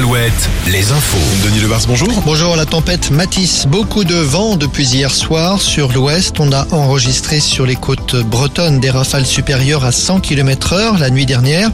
tempête, les infos. Denis Lebars, bonjour. Bonjour, la tempête Matisse. Beaucoup de vent depuis hier soir. Sur l'ouest, on a enregistré sur les côtes bretonnes des rafales supérieures à 100 km heure la nuit dernière.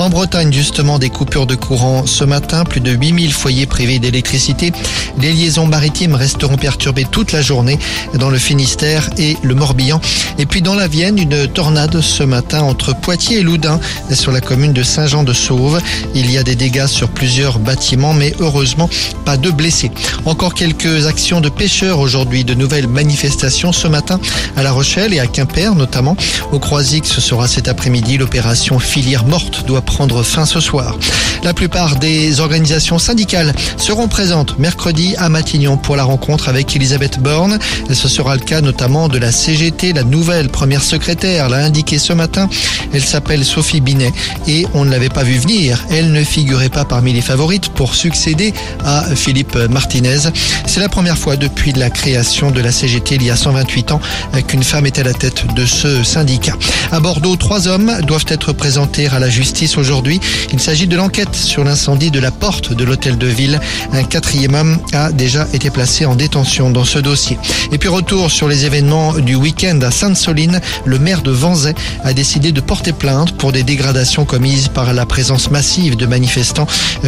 En Bretagne, justement, des coupures de courant ce matin. Plus de 8000 foyers privés d'électricité. Les liaisons maritimes resteront perturbées toute la journée dans le Finistère et le Morbihan. Et puis dans la Vienne, une tornade ce matin entre Poitiers et Loudun sur la commune de Saint-Jean-de-Sauve. Il y a des dégâts sur plusieurs bâtiments, mais heureusement pas de blessés. Encore quelques actions de pêcheurs aujourd'hui, de nouvelles manifestations ce matin à La Rochelle et à Quimper notamment. Au Croisic, ce sera cet après-midi. L'opération filière morte doit prendre fin ce soir. La plupart des organisations syndicales seront présentes mercredi à Matignon pour la rencontre avec Elisabeth Borne. Ce sera le cas notamment de la CGT, la nouvelle première secrétaire l'a indiqué ce matin. Elle s'appelle Sophie Binet et on ne l'avait pas vu venir. Elle ne figurait pas parmi les favorites pour succéder à Philippe Martinez. C'est la première fois depuis la création de la CGT il y a 128 ans qu'une femme est à la tête de ce syndicat. À Bordeaux, trois hommes doivent être présentés à la justice aujourd'hui. Il s'agit de l'enquête sur l'incendie de la porte de l'hôtel de ville. Un quatrième homme a déjà été placé en détention dans ce dossier. Et puis retour sur les événements du week-end à Sainte-Soline. Le maire de Vanzay a décidé de porter plainte pour des dégradations commises par la présence massive de manifestants.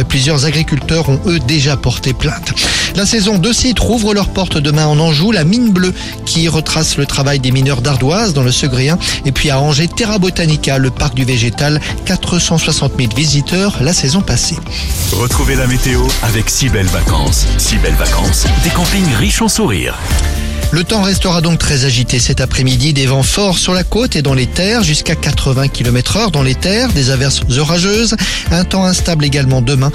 Plusieurs agriculteurs ont eux déjà porté plainte. La saison de sites rouvre leurs portes demain en Anjou. La mine bleue qui retrace le travail des mineurs d'ardoise dans le Segréen. Et puis à Angers, Terra Botanica, le parc du végétal. 460 000 visiteurs la saison passée. Retrouvez la météo avec si belles vacances. Si belles vacances, des campings riches en sourires. Le temps restera donc très agité cet après-midi. Des vents forts sur la côte et dans les terres, jusqu'à 80 km heure dans les terres, des averses orageuses. Un temps instable également demain